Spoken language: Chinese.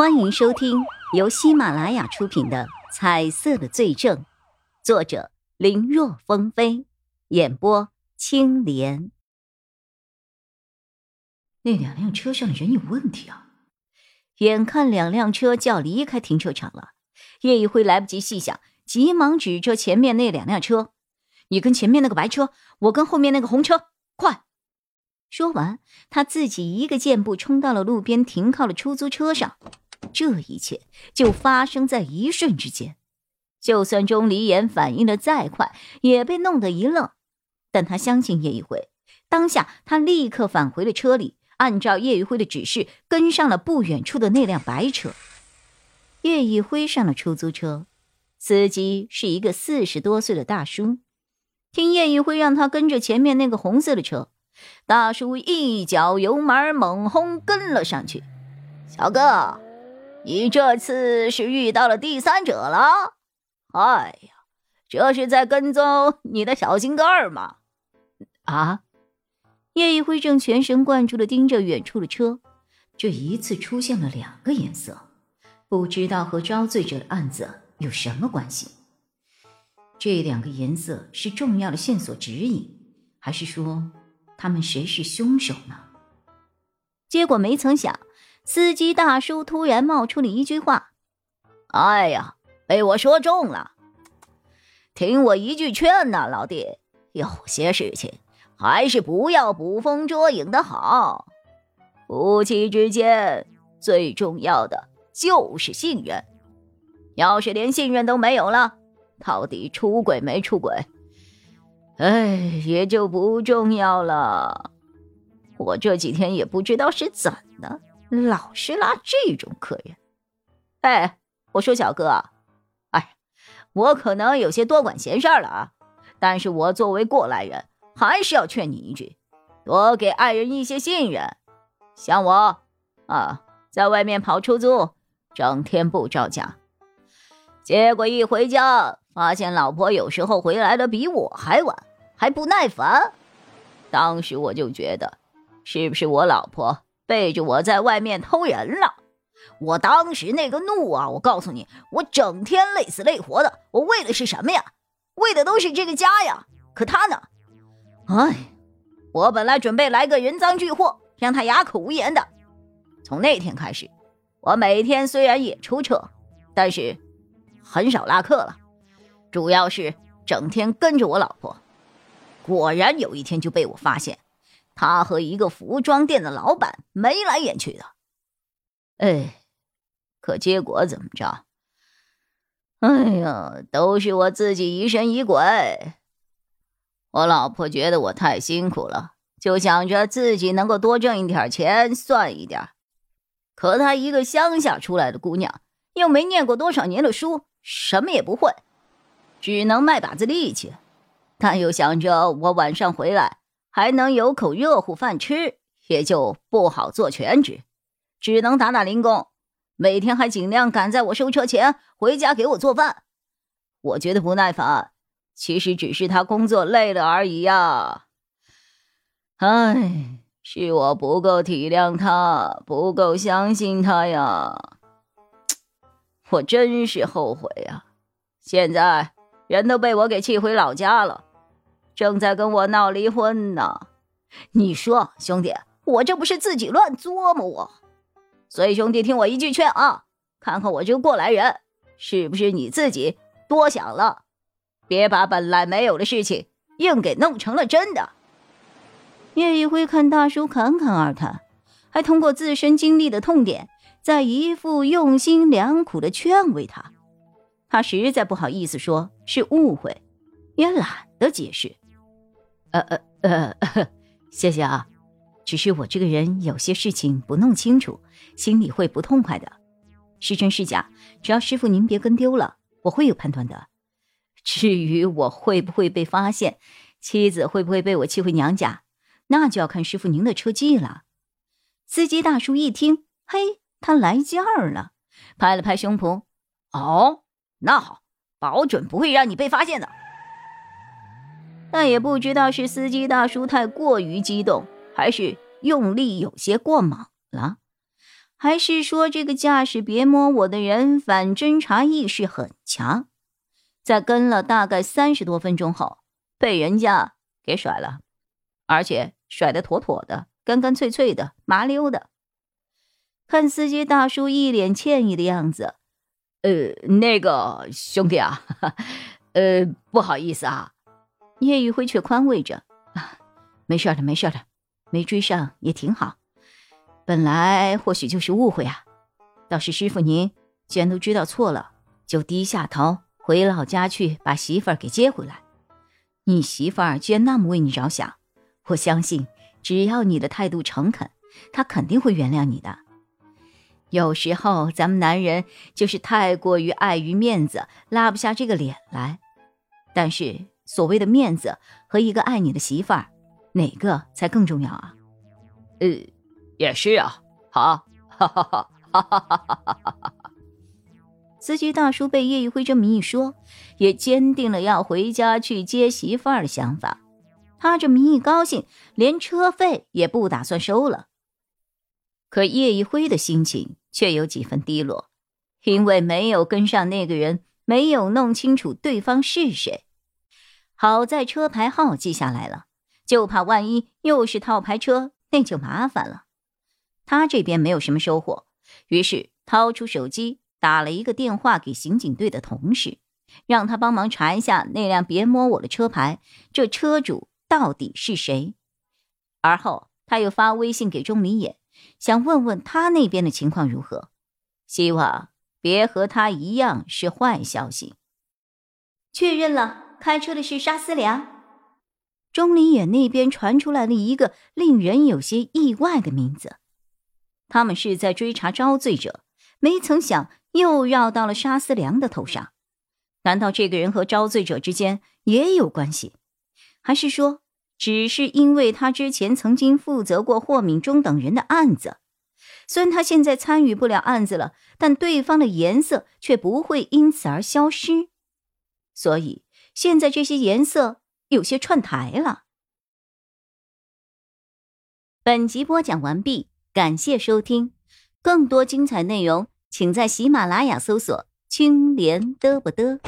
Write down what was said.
欢迎收听由喜马拉雅出品的《彩色的罪证》，作者林若风飞，演播青莲。那两辆车上的人有问题啊！眼看两辆车就要离开停车场了，叶一辉来不及细想，急忙指着前面那两辆车：“你跟前面那个白车，我跟后面那个红车，快！”说完，他自己一个箭步冲到了路边停靠的出租车上。这一切就发生在一瞬之间，就算钟离言反应的再快，也被弄得一愣。但他相信叶一辉，当下他立刻返回了车里，按照叶一辉的指示跟上了不远处的那辆白车。叶一辉上了出租车，司机是一个四十多岁的大叔。听叶一辉让他跟着前面那个红色的车，大叔一脚油门猛轰跟了上去。小哥。你这次是遇到了第三者了？哎呀，这是在跟踪你的小心肝儿吗？啊！叶一辉正全神贯注的盯着远处的车，这一次出现了两个颜色，不知道和招罪者的案子有什么关系？这两个颜色是重要的线索指引，还是说他们谁是凶手呢？结果没曾想。司机大叔突然冒出了一句话：“哎呀，被我说中了！听我一句劝呐，老弟，有些事情还是不要捕风捉影的好。夫妻之间最重要的就是信任，要是连信任都没有了，到底出轨没出轨，哎，也就不重要了。我这几天也不知道是怎的。”老是拉这种客人，哎，我说小哥，哎，我可能有些多管闲事了啊，但是我作为过来人，还是要劝你一句，多给爱人一些信任。像我啊，在外面跑出租，整天不着家，结果一回家，发现老婆有时候回来的比我还晚，还不耐烦，当时我就觉得，是不是我老婆？背着我在外面偷人了，我当时那个怒啊！我告诉你，我整天累死累活的，我为的是什么呀？为的都是这个家呀！可他呢？哎，我本来准备来个人赃俱获，让他哑口无言的。从那天开始，我每天虽然也出车，但是很少拉客了，主要是整天跟着我老婆。果然有一天就被我发现。他和一个服装店的老板眉来眼去的，哎，可结果怎么着？哎呀，都是我自己疑神疑鬼。我老婆觉得我太辛苦了，就想着自己能够多挣一点钱算一点。可她一个乡下出来的姑娘，又没念过多少年的书，什么也不会，只能卖把子力气。但又想着我晚上回来。还能有口热乎饭吃，也就不好做全职，只能打打零工。每天还尽量赶在我收车前回家给我做饭。我觉得不耐烦，其实只是他工作累了而已呀。唉，是我不够体谅他，不够相信他呀。我真是后悔呀！现在人都被我给气回老家了。正在跟我闹离婚呢，你说兄弟，我这不是自己乱作吗？我，所以兄弟听我一句劝啊，看看我这个过来人是不是你自己多想了，别把本来没有的事情硬给弄成了真的。叶一辉看大叔侃侃而谈，还通过自身经历的痛点，在一副用心良苦的劝慰他，他实在不好意思说是误会，也懒得解释。呃呃呃，谢谢啊，只是我这个人有些事情不弄清楚，心里会不痛快的。是真是假，只要师傅您别跟丢了，我会有判断的。至于我会不会被发现，妻子会不会被我气回娘家，那就要看师傅您的车技了。司机大叔一听，嘿，他来劲儿了，拍了拍胸脯，哦，那好，保准不会让你被发现的。但也不知道是司机大叔太过于激动，还是用力有些过猛了，还是说这个驾驶别摸我的人反侦查意识很强？在跟了大概三十多分钟后，被人家给甩了，而且甩得妥妥的、干干脆脆的、麻溜的。看司机大叔一脸歉意的样子，呃，那个兄弟啊，呃，不好意思啊。叶宇辉却宽慰着：“啊，没事的，没事的，没追上也挺好。本来或许就是误会啊。倒是师傅您既然都知道错了，就低下头回老家去把媳妇儿给接回来。你媳妇儿既然那么为你着想，我相信只要你的态度诚恳，她肯定会原谅你的。有时候咱们男人就是太过于碍于面子，拉不下这个脸来。但是。”所谓的面子和一个爱你的媳妇儿，哪个才更重要啊？呃，也是啊。好，哈哈哈哈哈哈哈哈！司机大叔被叶一辉这么一说，也坚定了要回家去接媳妇儿的想法。他这么一高兴，连车费也不打算收了。可叶一辉的心情却有几分低落，因为没有跟上那个人，没有弄清楚对方是谁。好在车牌号记下来了，就怕万一又是套牌车，那就麻烦了。他这边没有什么收获，于是掏出手机打了一个电话给刑警队的同事，让他帮忙查一下那辆别摸我的车牌，这车主到底是谁。而后他又发微信给钟离野，想问问他那边的情况如何，希望别和他一样是坏消息。确认了。开车的是沙思良，钟离远那边传出来了一个令人有些意外的名字。他们是在追查招罪者，没曾想又绕到了沙思良的头上。难道这个人和招罪者之间也有关系？还是说，只是因为他之前曾经负责过霍敏忠等人的案子？虽然他现在参与不了案子了，但对方的颜色却不会因此而消失。所以。现在这些颜色有些串台了。本集播讲完毕，感谢收听，更多精彩内容，请在喜马拉雅搜索“青莲嘚不嘚”。